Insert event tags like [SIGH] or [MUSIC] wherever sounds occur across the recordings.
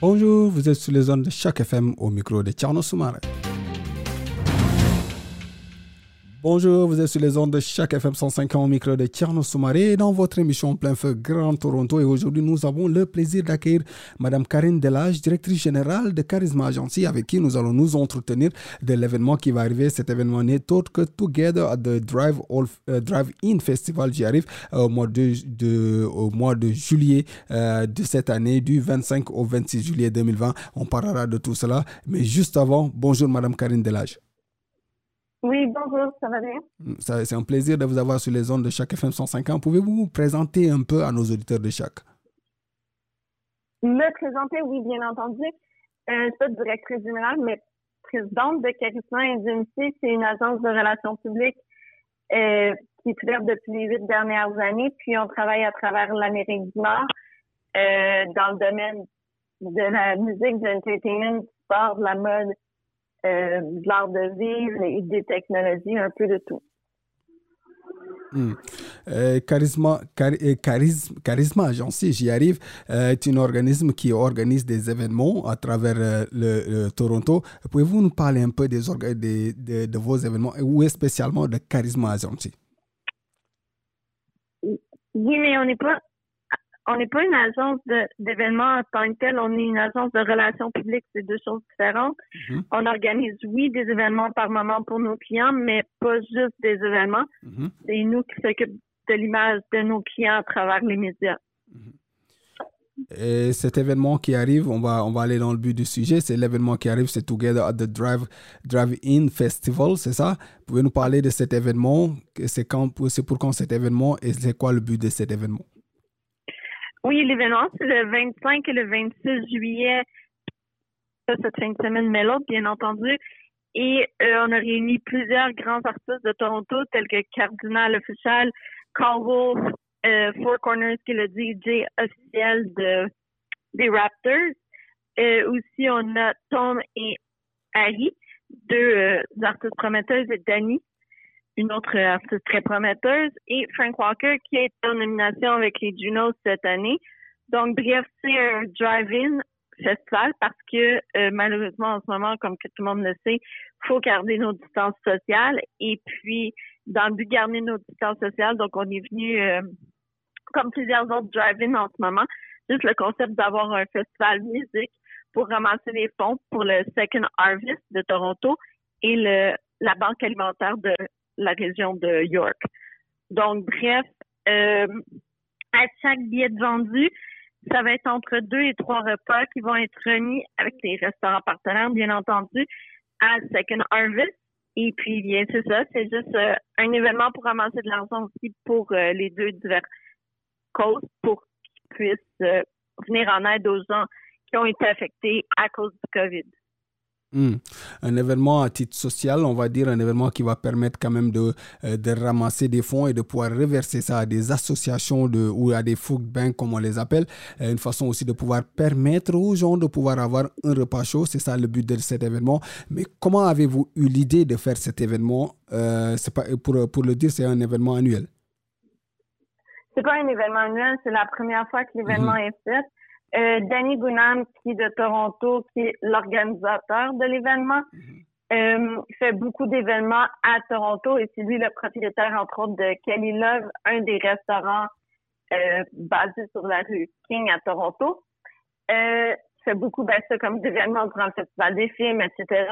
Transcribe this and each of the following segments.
Bonjour, vous êtes sur les zones de chaque FM au micro de Tcherno Soumare. Bonjour, vous êtes sur les ondes de chaque FM 105 au micro de Tierno Soumaré dans votre émission Plein Feu Grand Toronto. Et aujourd'hui, nous avons le plaisir d'accueillir Madame Karine Delage, directrice générale de Charisma Agency, avec qui nous allons nous entretenir de l'événement qui va arriver. Cet événement n'est autre que Together at the Drive, euh, Drive In Festival. J'y arrive euh, au, mois de, au mois de juillet euh, de cette année, du 25 au 26 juillet 2020. On parlera de tout cela. Mais juste avant, bonjour Madame Karine Delage. Oui, bonjour, ça va bien? C'est un plaisir de vous avoir sur les ondes de chaque FM 150. Pouvez-vous vous présenter un peu à nos auditeurs de chaque? Me présenter, oui, bien entendu. Euh, je suis pas directrice générale, mais présidente de Charisma Agency. C'est une agence de relations publiques euh, qui ouverte depuis les huit dernières années. Puis on travaille à travers l'Amérique du Nord euh, dans le domaine de la musique, de l'entertainment, du sport, de la mode, euh, de l'art de vivre et des technologies, un peu de tout. Euh, charisma, euh, charisme, charisme Agency, j'y arrive, est un organisme qui organise des événements à travers le, Toronto. Pouvez-vous nous parler un peu des, des de, de, vos événements ou spécialement de Charisma Agency? Oui, mais on n'est pas on n'est pas une agence d'événements en tant que tel, on est une agence de relations publiques, c'est deux choses différentes. Mm-hmm. On organise, oui, des événements par moment pour nos clients, mais pas juste des événements. Mm-hmm. C'est nous qui s'occupons de l'image de nos clients à travers les médias. Mm-hmm. Et cet événement qui arrive, on va, on va aller dans le but du sujet, c'est l'événement qui arrive, c'est Together at the Drive, Drive-In Festival, c'est ça? Pouvez nous parler de cet événement? C'est pour quand cet événement et c'est quoi le but de cet événement? Oui, l'événement, c'est le 25 et le 26 juillet, cette fin de semaine, mais l'autre, bien entendu. Et euh, on a réuni plusieurs grands artistes de Toronto, tels que Cardinal Official, Carl Wolf, euh, Four Corners, qui est le DJ officiel de, des Raptors. Euh, aussi, on a Tom et Harry, deux artistes prometteuses, et Danny, une autre artiste très prometteuse, et Frank Walker, qui est en nomination avec les Junos cette année. Donc, bref, c'est un drive-in festival parce que euh, malheureusement, en ce moment, comme tout le monde le sait, faut garder nos distances sociales. Et puis, dans le but de garder nos distances sociales, donc on est venu, euh, comme plusieurs autres drive-in en ce moment, juste le concept d'avoir un festival musique pour ramasser les fonds pour le Second Harvest de Toronto et le, la banque alimentaire de la région de York. Donc, bref, euh, à chaque billet vendu, ça va être entre deux et trois repas qui vont être remis avec les restaurants partenaires, bien entendu, à Second Harvest. Et puis, bien, c'est ça, c'est juste euh, un événement pour ramasser de l'argent aussi pour euh, les deux divers causes pour qu'ils puissent venir en aide aux gens qui ont été affectés à cause du COVID. Hmm. Un événement à titre social, on va dire un événement qui va permettre quand même de, euh, de ramasser des fonds et de pouvoir reverser ça à des associations de, ou à des food banks comme on les appelle. Euh, une façon aussi de pouvoir permettre aux gens de pouvoir avoir un repas chaud, c'est ça le but de cet événement. Mais comment avez-vous eu l'idée de faire cet événement euh, pas, pour, pour le dire, c'est un événement annuel? C'est pas un événement annuel, c'est la première fois que l'événement mhm. est fait. Euh, Danny Gunam, qui est de Toronto, qui est l'organisateur de l'événement, mhm. euh, fait beaucoup d'événements à Toronto et c'est lui le propriétaire, entre autres, de Kelly Love, un des restaurants euh, basés sur la rue King à Toronto. Euh, fait beaucoup ben, ça, comme d'événements durant le festival des films, etc.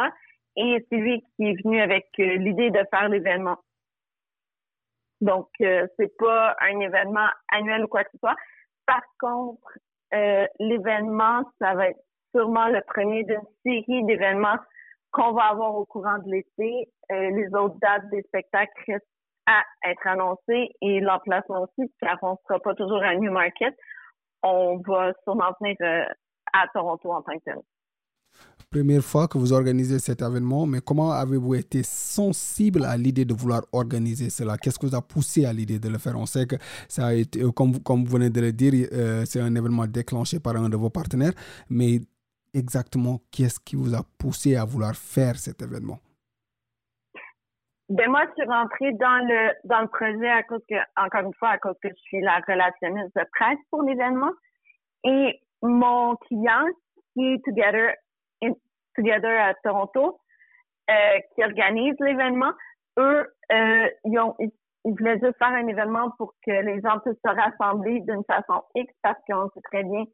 Et c'est lui qui est venu avec euh, l'idée de faire l'événement. Donc, euh, c'est pas un événement annuel ou quoi que ce soit. Par contre, euh, l'événement, ça va être sûrement le premier d'une série d'événements qu'on va avoir au courant de l'été. Euh, les autres dates des spectacles restent à être annoncées et l'emplacement aussi, car on ne sera pas toujours à Newmarket. On va sûrement venir euh, à Toronto en tant que tel. Première fois que vous organisez cet événement, mais comment avez-vous été sensible à l'idée de vouloir organiser cela? Qu'est-ce que vous a poussé à l'idée de le faire? On sait que ça a été, euh, comme, vous venez de le dire, euh, c'est un événement déclenché par un de vos partenaires, mais exactement qu'est-ce qui vous a poussé à vouloir faire cet événement? Ben moi, je suis rentrée dans le dans le projet à cause que, encore une fois, à cause que je suis la relationniste de presse pour l'événement. Et mon client, qui est Together, Together à Toronto, euh, qui organise l'événement, eux, euh, ils, ont, ils, voulaient juste faire un événement pour que les gens puissent se rassembler d'une façon X parce qu'on sait très bien,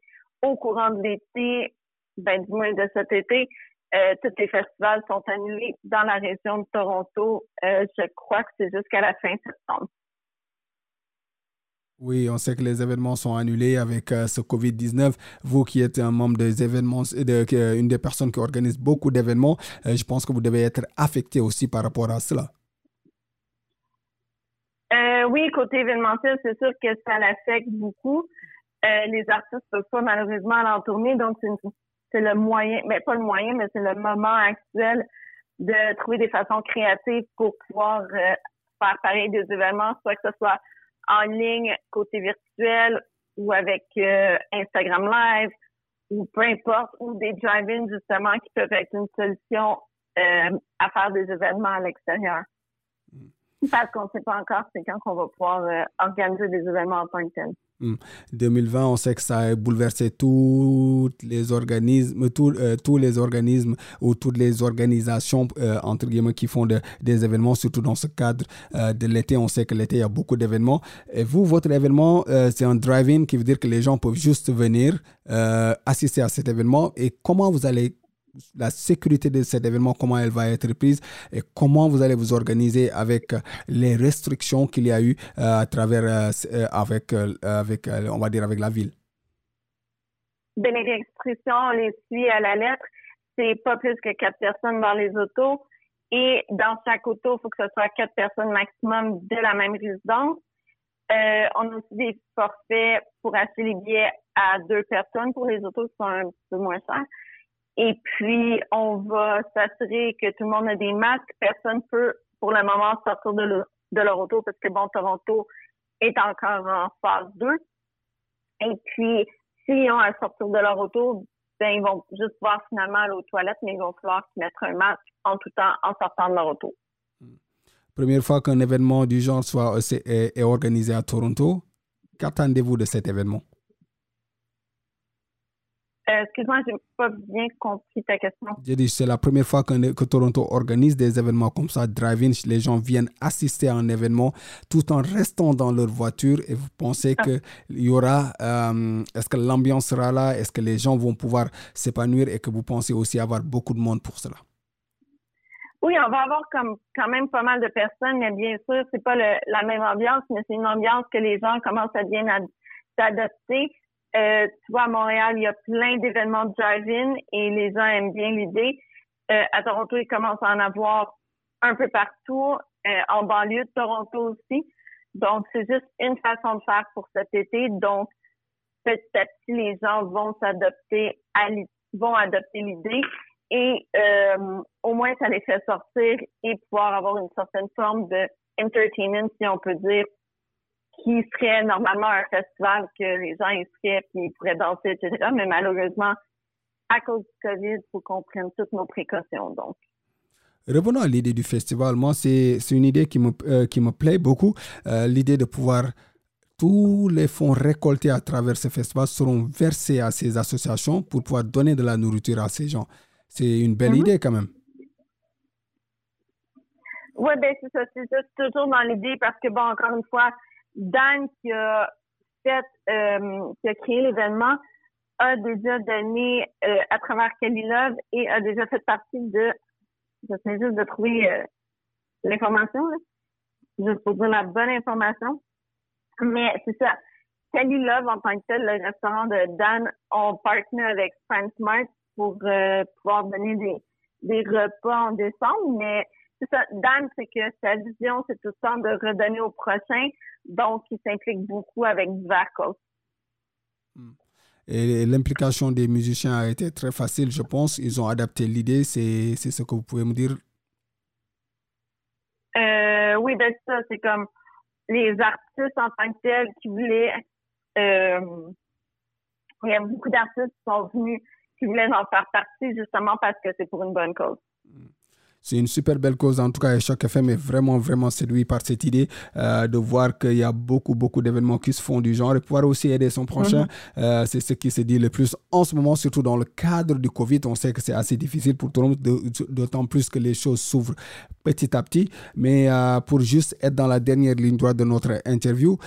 au courant de l'été, ben du moins de cet été, euh, tous les festivals sont annulés dans la région de Toronto. Je crois que c'est jusqu'à la fin septembre. Oui, on sait que les événements sont annulés avec euh, ce COVID-19. Vous qui êtes un membre des événements, de, une des personnes qui organise beaucoup d'événements, je pense que vous devez être affecté aussi par rapport à cela. oui, côté événementiel, c'est sûr que ça l'affecte beaucoup. les artistes ne peuvent pas malheureusement aller en tournée, donc c'est le moyen, mais pas le moyen, mais c'est le moment actuel de trouver des façons créatives pour pouvoir euh, faire pareil des événements, soit que ce soit en ligne, côté virtuel, ou avec euh, Instagram Live, ou peu importe, ou des drive-ins justement qui peuvent être une solution euh, à faire des événements à l'extérieur. Parce qu'on ne sait pas encore c'est quand qu'on va pouvoir organiser des événements en tant que tel. 2020, hmm. on sait que ça a bouleversé tous les organismes, euh, tous les organismes ou toutes les organisations, euh, entre guillemets, qui font des événements, surtout dans ce cadre euh, de l'été. On sait que l'été, il y a beaucoup d'événements. Et vous, votre événement, c'est un drive-in qui veut dire que les gens peuvent juste venir assister à cet événement. Et comment vous allez la sécurité de cet événement, comment elle va être prise et comment vous allez vous organiser avec les restrictions qu'il y a eu euh, à travers, euh, euh, avec, avec, on va dire, avec la ville? Ben, les restrictions, on les suit à la lettre. C'est pas plus que quatre personnes dans les autos. Et dans chaque auto, il faut que ce soit quatre personnes maximum de la même résidence. on a aussi des forfaits pour acheter les billets à deux personnes pour les autos qui sont un peu moins chers. Et puis, on va s'assurer que tout le monde a des masques. Personne peut, pour le moment, sortir de, leur auto parce que, bon, Toronto est encore en phase 2. Et puis, s'ils ont à sortir de leur auto, ben, ils vont juste pouvoir finalement aller aux toilettes, mais ils vont falloir mettre un masque en tout temps en sortant de leur auto. Première fois qu'un événement du genre soit est, est organisé à Toronto, qu'attendez-vous de cet événement? Euh, excuse-moi, j'ai pas bien compris ta question. J'ai dit, c'est la première fois que, que, Toronto organise des événements comme ça, drive-in. Les gens viennent assister à un événement tout en restant dans leur voiture. Et vous pensez ah. qu'il y aura, euh, est-ce que l'ambiance sera là? Est-ce que les gens vont pouvoir s'épanouir et que vous pensez aussi avoir beaucoup de monde pour cela? Oui, on va avoir comme quand même pas mal de personnes, mais bien sûr, c'est pas la même ambiance, mais c'est une ambiance que les gens commencent à bien s'adapter. Euh, tu vois, à Montréal, il y a plein d'événements de drive-in et les gens aiment bien l'idée. Euh, à Toronto, ils commencent à en avoir un peu partout, euh, en banlieue de Toronto aussi. Donc, c'est juste une façon de faire pour cet été. Donc, petit à petit, les gens vont s'adopter à vont adopter l'idée et euh, au moins ça les fait sortir et pouvoir avoir une certaine forme de entertainment, si on peut dire, qui serait normalement un festival que les gens y seraient puis ils pourraient danser, etc. Mais malheureusement, à cause du COVID, il faut qu'on prenne toutes nos précautions. Donc. Revenons à l'idée du festival. Moi, c'est une idée qui me, euh, qui me plaît beaucoup. Euh, l'idée de pouvoir tous les fonds récoltés à travers ce festival seront versés à ces associations pour pouvoir donner de la nourriture à ces gens. C'est une belle mm-hmm. idée quand même. Oui, ben c'est ça. C'est toujours dans l'idée parce que, bon, encore une fois, Dan qui a fait, euh, qui a créé l'événement, a déjà donné euh, à travers Kelly Love et a déjà fait partie de, je sais juste de trouver euh, l'information, juste pour dire la bonne information. Mais c'est ça. Kelly Love, en tant que tel, le restaurant de Dan, on partner avec Frank Smart pour pouvoir donner des, des repas en décembre, mais c'est ça. Dan, c'est que sa vision, c'est tout le temps de redonner au prochain. Donc, il s'implique beaucoup avec divers causes. Hmm. Et l'implication des musiciens a été très facile, je pense. Ils ont adapté l'idée. C'est ce que vous pouvez me dire? Euh, oui, ben ça, c'est comme les artistes en tant que tels qui voulaient. Euh, il y a beaucoup d'artistes qui sont venus, qui voulaient en faire partie justement parce que c'est pour une bonne cause. C'est une super belle cause. En tout cas, chaque FM est vraiment, vraiment séduit par cette idée euh, de voir qu'il y a beaucoup, beaucoup d'événements qui se font du genre et pouvoir aussi aider son prochain. Mhm. Euh, c'est ce qui se dit le plus en ce moment, surtout dans le cadre du Covid. On sait que c'est assez difficile pour tout le monde, d'autant plus que les choses s'ouvrent petit à petit. Mais euh, pour juste être dans la dernière ligne droite de notre interview,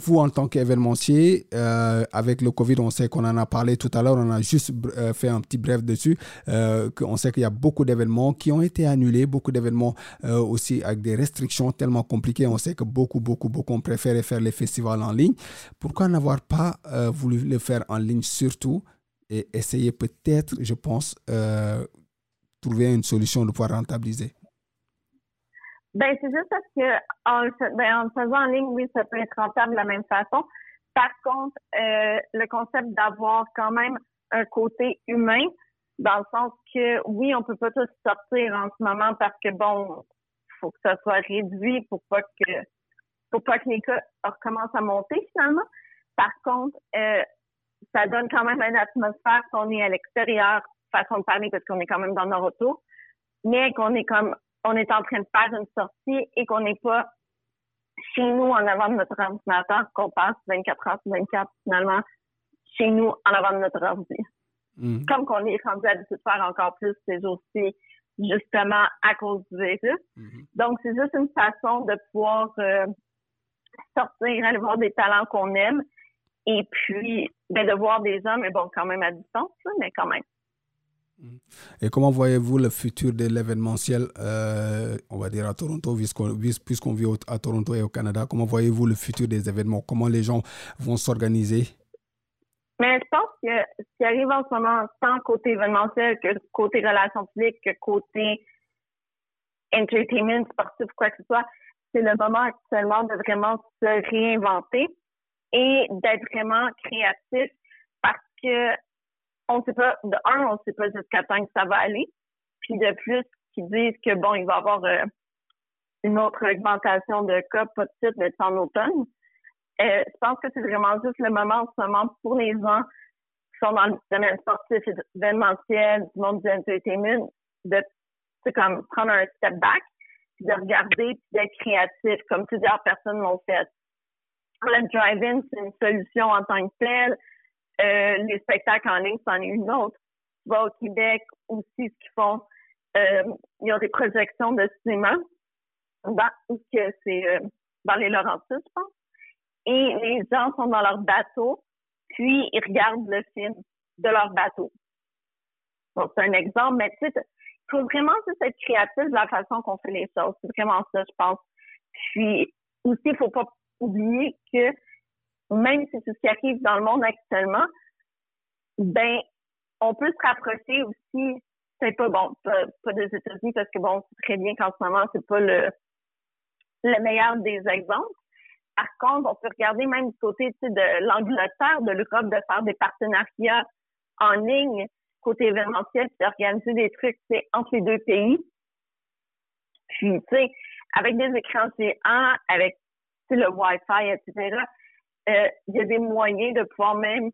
vous, en tant qu'événementier, avec le Covid, on sait qu'on en a parlé tout à l'heure, on a juste fait un petit bref dessus, qu'on sait qu'il y a beaucoup d'événements qui ont été annulés beaucoup d'événements euh, aussi avec des restrictions tellement compliquées. On sait que beaucoup, beaucoup, beaucoup ont préféré faire les festivals en ligne. Pourquoi n'avoir pas euh, voulu le faire en ligne surtout et essayer peut-être, je pense, euh, trouver une solution de pouvoir rentabiliser? Ben, c'est juste parce que en, ben, en faisant en ligne, oui, ça peut être rentable de la même façon. Par contre, le concept d'avoir quand même un côté humain, dans le sens que oui, on peut pas tous sortir en ce moment parce que bon, faut que ça soit réduit pour pas que pour pas que les cas recommencent à monter finalement. Par contre, euh, ça donne quand même une atmosphère qu'on est à l'extérieur, façon de parler parce qu'on est quand même dans nos retours, mais qu'on est comme on est en train de faire une sortie et qu'on n'est pas chez nous en avant de notre ordinateur, qu'on passe 24 heures sur 24 finalement chez nous en avant de notre ordinateur. Mm. Comme qu'on est rendu habitué de faire encore plus ces jours-ci, justement à cause du virus. Mm-hmm. Donc, c'est juste une façon de pouvoir euh, sortir, aller voir des talents qu'on aime et puis ben, de voir des gens, mais bon, quand même à distance, mais quand même. Mm. Et comment voyez-vous le futur de l'événementiel, euh, on va dire à Toronto, puisqu'on vit à Toronto et au Canada, comment voyez-vous le futur des événements? Comment les gens vont s'organiser? Mais je pense que ce qui arrive en ce moment, tant côté événementiel que côté relations publiques, que côté entertainment, sportif, quoi que ce soit, c'est le moment actuellement de vraiment se réinventer et d'être vraiment créatif parce que on sait pas, de un, on sait pas jusqu'à temps que ça va aller. Puis de plus, qui disent que bon, il va y avoir euh, une autre augmentation de cas, pas de suite, mais en automne. Euh, je pense que c'est vraiment juste le moment en ce moment pour les gens sont dans le domaine sportif événementiel, du monde du entertainment, de comme prendre un step back, puis de regarder, puis d'être créatif, comme plusieurs personnes l'ont fait. Le drive-in, c'est une solution en tant que telle. Euh, les spectacles en ligne, c'en est une autre. Tu vas au Québec aussi, ce qu'ils font, euh, ils ont des projections de cinéma dans, que c'est euh, dans les Laurentides, je pense et les gens sont dans leur bateau, puis ils regardent le film de leur bateau. Bon, c'est un exemple, mais tu sais, il faut vraiment juste être créatif de la façon qu'on fait les choses. C'est vraiment ça, je pense. Puis aussi, il faut pas oublier que même si c'est ce qui arrive dans le monde actuellement, ben on peut se rapprocher aussi. C'est pas bon, pas, des États-Unis parce que bon, c'est très bien qu'en ce moment c'est pas le le meilleur des exemples, par contre, on peut regarder même du côté de l'Angleterre, de l'Europe, de faire des partenariats en ligne côté événementiel, puis d'organiser des trucs entre les deux pays. Puis, tu sais, avec des écrans géants, avec le Wi-Fi, etc., euh, il y a des moyens de pouvoir même,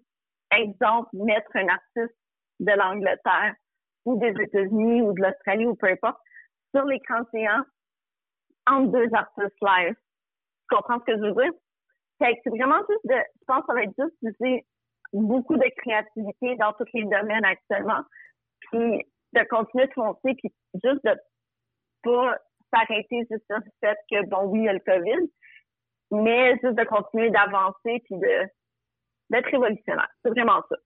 exemple, mettre un artiste de l'Angleterre ou des États-Unis ou de l'Australie ou peu importe sur l'écran géant entre deux artistes live. Tu comprends ce que je veux dire? C'est vraiment juste de, je pense que ça va être juste d'utiliser beaucoup de créativité dans tous les domaines actuellement, puis de continuer de foncer, puis juste de pas s'arrêter juste sur le fait que, bon, oui, il y a le COVID, mais juste de continuer d'avancer, puis de d'être révolutionnaire. C'est vraiment ça.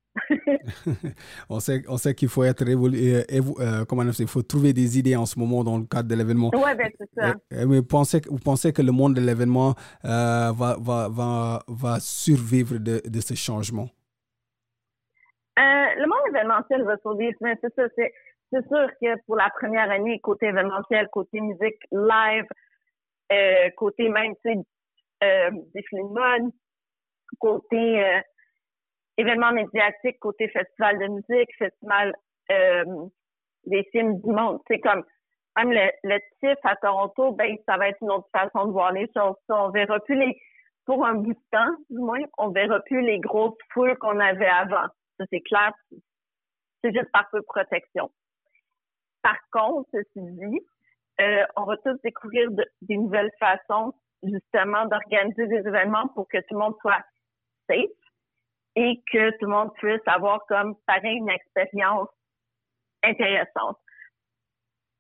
On sait, on sait qu'il faut être révolutionnaire. Euh, comment il faut trouver des idées en ce moment dans le cadre de l'événement. Oui, ben, c'est ça. mais pensez, vous pensez que le monde de l'événement euh, va, va, va, va survivre de, de ce changement? Euh, le monde événementiel va survivre, mais c'est ça. C'est, c'est sûr que pour la première année, côté événementiel, côté musique live, côté même, tu sais, des films de mode, côté événements médiatiques côté festival de musique, festival des films du monde. C'est comme même le, le TIFF à Toronto, ben ça va être une autre façon de voir les choses. On verra plus les pour un bout de temps, du moins, on verra plus les grosses foules qu'on avait avant. Ça, c'est clair. C'est juste par peu de protection. Par contre, ceci dit, euh, on va tous découvrir des nouvelles façons, justement, d'organiser des événements pour que tout le monde soit safe et que tout le monde puisse avoir comme pareil une expérience intéressante.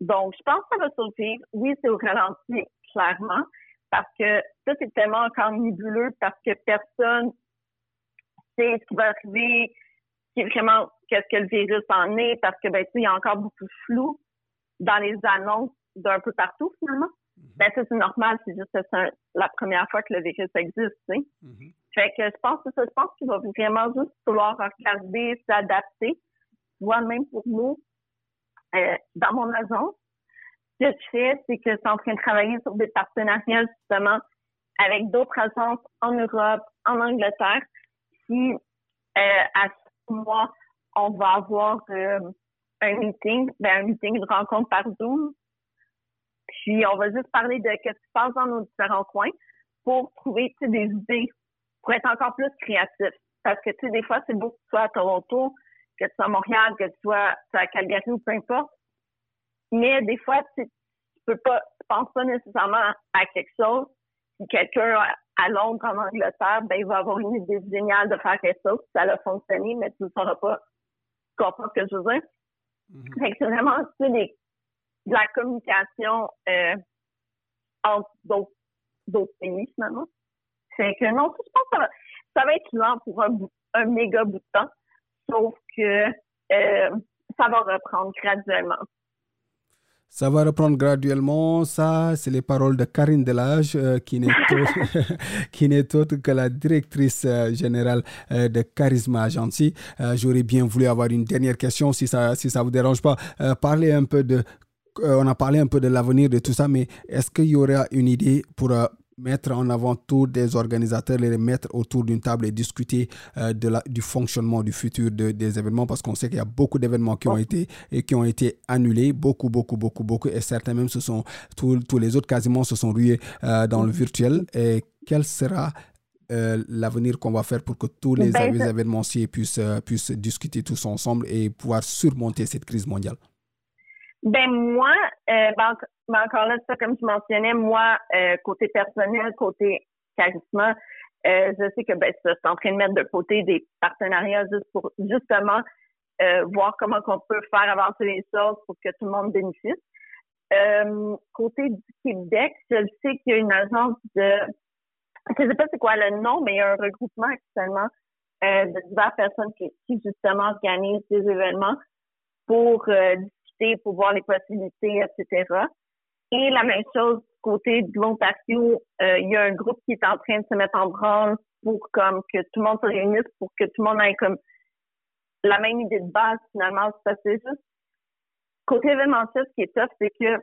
Donc, je pense que ça va survivre. Oui, c'est au ralenti, clairement, parce que ça, c'est tellement encore nébuleux parce que personne sait ce qui va arriver, qui est vraiment qu'est-ce que le virus en est, parce que, ben, tu il y a encore beaucoup de flou dans les annonces d'un peu partout, finalement. Mm Ben, ça, c'est normal, c'est juste que c'est la première fois que le virus existe, tu sais. Mm-hmm. Fait que je pense que ça, je pense qu'il va vraiment juste falloir regarder, s'adapter. Moi, même pour nous, euh, dans mon agence, ce que je fais, c'est que je suis en train de travailler sur des partenariats justement avec d'autres agences en Europe, en Angleterre. Puis euh, à ce mois, on va avoir euh, un meeting, ben, un meeting, une rencontre par Zoom. Puis on va juste parler de ce qui se passe dans nos différents coins pour trouver des idées, pour être encore plus créatif. Parce que tu sais, des fois, c'est beau que tu sois à Toronto, que tu sois à Montréal, que tu sois à Calgary ou peu importe. Mais des fois, tu, tu peux pas, tu penses pas nécessairement à quelque chose. Si quelqu'un à Londres, en Angleterre, ben, il va avoir une idée géniale de faire quelque chose, ça a fonctionné, mais tu ne sauras pas, tu comprends ce que je veux dire? Mm-hmm. c'est vraiment, tu sais, de la communication, euh, entre d'autres, d'autres pays, finalement. Fait que non, je pense que ça va, ça va être lent pour un, un méga bout de temps. Sauf que euh, ça va reprendre graduellement. Ça va reprendre graduellement. Ça, c'est les paroles de Karine Delage, euh, qui n'est [LAUGHS] autre, [LAUGHS] autre, que la directrice euh, générale de Charisma Agency. J'aurais bien voulu avoir une dernière question, si ça si ça vous dérange pas. parler un peu de on a parlé un peu de l'avenir de tout ça, mais est-ce qu'il y aura une idée pour mettre en avant tous des organisateurs, les mettre autour d'une table et discuter euh, de la, du fonctionnement du futur de, des événements parce qu'on sait qu'il y a beaucoup d'événements qui ont été et qui ont été annulés, beaucoup, beaucoup, beaucoup, beaucoup, et certains même se sont, tous, tous les autres quasiment se sont rués euh, dans le virtuel. Et quel sera euh, l'avenir qu'on va faire pour que tous les ben, événementiers puissent, puissent discuter tous ensemble et pouvoir surmonter cette crise mondiale? Ben moi, euh, ben, ben, encore là, ça comme je mentionnais, moi, euh, côté personnel, côté charisme, euh, je sais que ben je en train de mettre de côté des partenariats juste pour justement euh, voir comment on peut faire avancer les choses pour que tout le monde bénéficie. Euh, côté du Québec, je sais qu'il y a une agence de je sais pas c'est quoi le nom, mais il y a un regroupement actuellement euh, de diverses personnes qui, qui justement organisent des événements pour euh, pour voir les possibilités, etc. Et la même chose côté de l'Ontario, euh, il y a un groupe qui est en train de se mettre en branle pour comme que tout le monde se réunisse, pour que tout le monde ait comme la même idée de base finalement. C'est juste côté événementiel, ce qui est top, c'est que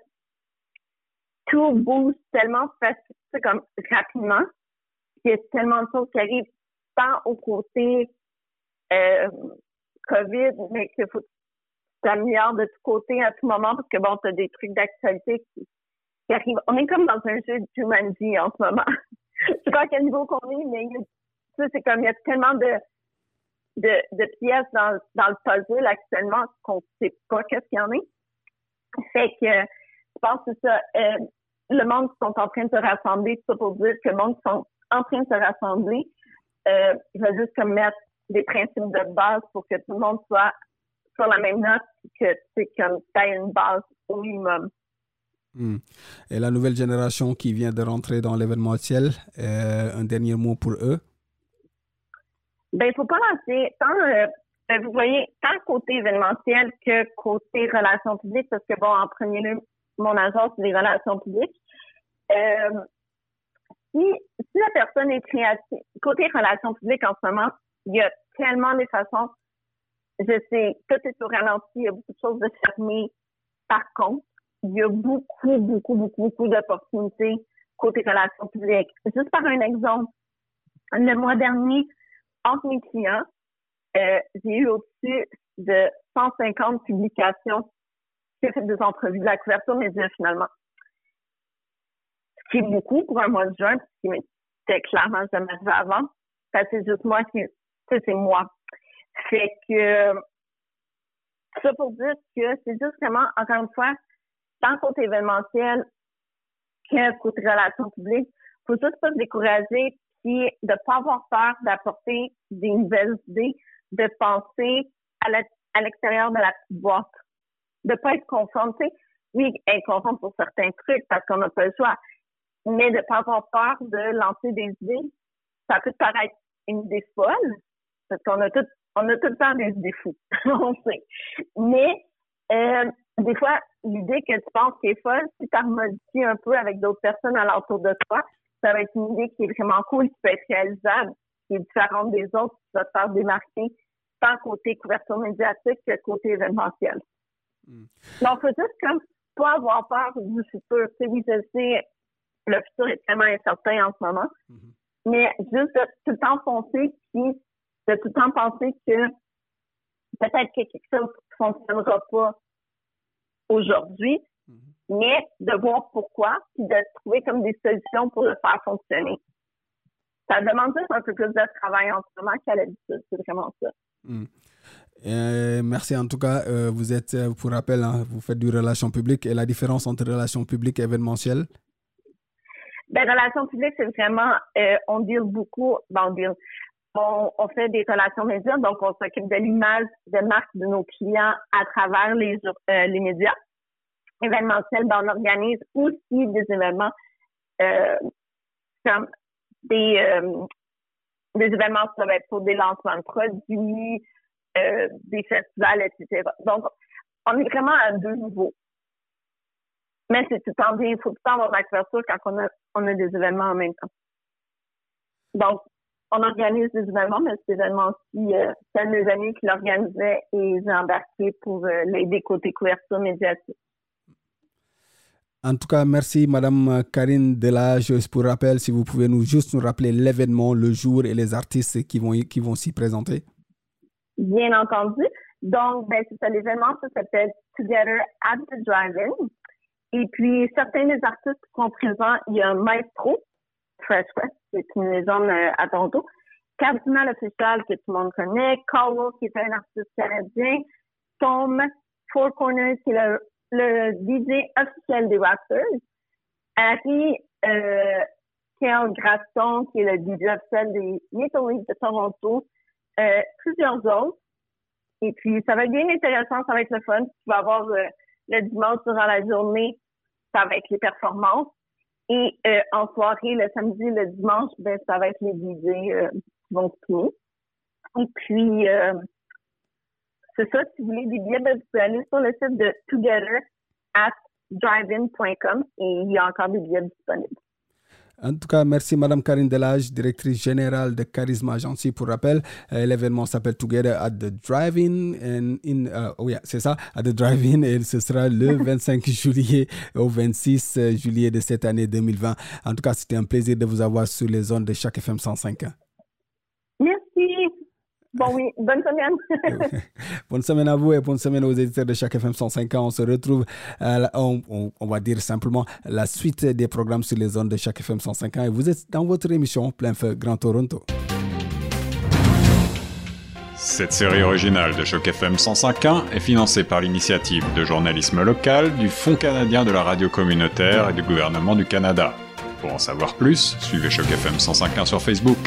tout bouge tellement comme rapidement, qu'il y a tellement de choses qui arrivent tant au côté euh, COVID, mais qu'il faut s'améliore de tous côtés à tout moment parce que bon, tu as des trucs d'actualité qui, arrivent. On est comme dans un jeu de humanity en ce moment. [LAUGHS] Je sais pas à quel niveau qu'on est, mais c'est comme il y a tellement de, de, de pièces dans, dans le puzzle actuellement qu'on sait pas qu'est-ce qu'il y en est. Fait que je pense que ça. Euh, le monde qui sont en train de se rassembler, tout ça pour dire que le monde qui sont en train de se rassembler, euh, va juste comme mettre des principes de base pour que tout le monde soit sur la même note que c'est comme tu as une base au minimum. Hmm. Et la nouvelle génération qui vient de rentrer dans l'événementiel, euh, un dernier mot pour eux? Ben, il faut pas lancer tant, euh, ben, vous voyez, tant côté événementiel que côté relations publiques, parce que bon, en premier lieu, mon agence, c'est les relations publiques. Euh, si, si la personne est créative, côté relations publiques en ce moment, il y a tellement de façons je sais, tout est au ralenti, il y a beaucoup de choses de fermer. Par contre, il y a beaucoup, beaucoup, beaucoup, beaucoup d'opportunités côté relations publiques. Juste par un exemple, le mois dernier, entre mes clients, euh, j'ai eu au-dessus de 150 publications. J'ai fait des entrevues de la couverture média finalement. Ce qui est beaucoup pour un mois de juin, ce qui clairement jamais arrivé avant. Ça, c'est juste moi qui, c'est moi. Fait que, ça pour dire que c'est juste vraiment, encore une fois, tant côté événementiel que côté relations publiques, faut juste pas se décourager puis de pas avoir peur d'apporter des nouvelles idées, de penser à l'extérieur de la petite boîte, de pas être confronté. Oui, être pour certains trucs parce qu'on n'a pas le choix, mais de pas avoir peur de lancer des idées. Ça peut paraître une idée folle parce qu'on a tout, on a tout le temps des idées fous, [LAUGHS] on sait. Mais euh, des fois, l'idée que tu penses qui est folle, si tu modifié un peu avec d'autres personnes alentour de toi, ça va être une idée qui est vraiment cool, qui peut être réalisable, qui est différente des autres, qui va te faire démarquer tant côté couverture médiatique que côté événementiel. Mm. Donc, faut juste comme pas avoir peur du futur. Tu sais, oui, je sais, le futur est tellement incertain en ce moment, mm-hmm. mais juste de tout le temps foncer, puis de tout le temps penser que peut-être que quelque chose ne fonctionnera pas aujourd'hui, mm-hmm. mais de voir pourquoi, puis de trouver comme des solutions pour le faire fonctionner. Ça demande juste un peu plus de travail en ce moment qu'à l'habitude, c'est vraiment ça. Mm. merci en tout cas. Euh, vous êtes, euh, pour rappel, hein, vous faites du relation publique et la différence entre relation publique et événementielle? Ben, relation publique, c'est vraiment, euh, on deal beaucoup, ben, on, on, fait des relations médias, donc on s'occupe de l'image de marque de nos clients à travers les, les médias. Événementiel, ben, on organise aussi des événements comme des, des événements pour des lancements de produits, euh, des festivals, etc. Donc, on est vraiment à deux niveaux. Mais c'est tout le temps il faut tout le temps avoir la couverture quand on a, on a des événements en même temps. Donc, on organise des événements, mais ces événements aussi, euh, c'est un de mes amis qui l'organisait et j'ai embarqué pour euh, l'aider côté couverture médiatique. En tout cas, merci Madame Karine Delage. Pour rappel, si vous pouvez nous juste nous rappeler l'événement, le jour et les artistes qui vont, qui vont s'y présenter. Bien entendu. Donc, ben, c'est ça, l'événement, ça s'appelle Together at the Drive-In. Et puis, certains des artistes qui sont présents, il y a Maestro, Fresh West, c'est une légende euh, à Toronto. Cardinal Official, que tout le monde connaît. Carlo, qui est un artiste canadien. Tom, Four Corners, qui est le le DJ officiel des Raptors, Harry euh, Kel Graston, qui est le DJ officiel des Maple de Toronto, euh, plusieurs autres. Et puis, ça va être bien intéressant, ça va être le fun. Tu vas avoir euh, le dimanche durant la journée, ça va être les performances. Et euh, en soirée, le samedi, le dimanche, ben, ça va être les DJ euh, qui vont se Et puis, euh, c'est ça, si vous voulez des billets, ben, vous pouvez aller sur le site de together at drivein.com et il y a encore des billets disponibles. En tout cas, merci Madame Karine Delage, directrice générale de Charisma Agency. Pour rappel, euh, l'événement s'appelle Together at the Drive-In. In, uh, oh yeah, c'est ça, at the Drive-In. Et ce sera le [LAUGHS] 25 juillet au 26 euh, juillet de cette année 2020. En tout cas, c'était un plaisir de vous avoir sur les zones de chaque FM 105. Bon, oui, bonne semaine. [LAUGHS] bonne semaine à vous et bonne semaine aux éditeurs de chaque FM 105 ans. On se retrouve, euh, on, on, va dire simplement la suite des programmes sur les zones de chaque FM 105 ans. Et vous êtes dans votre émission Plein Feu Grand Toronto. Cette série originale de Choc FM 105.1 est financée par l'initiative de journalisme local du Fonds canadien de la radio communautaire et du gouvernement du Canada. Pour en savoir plus, suivez Choc FM 105.1 sur Facebook.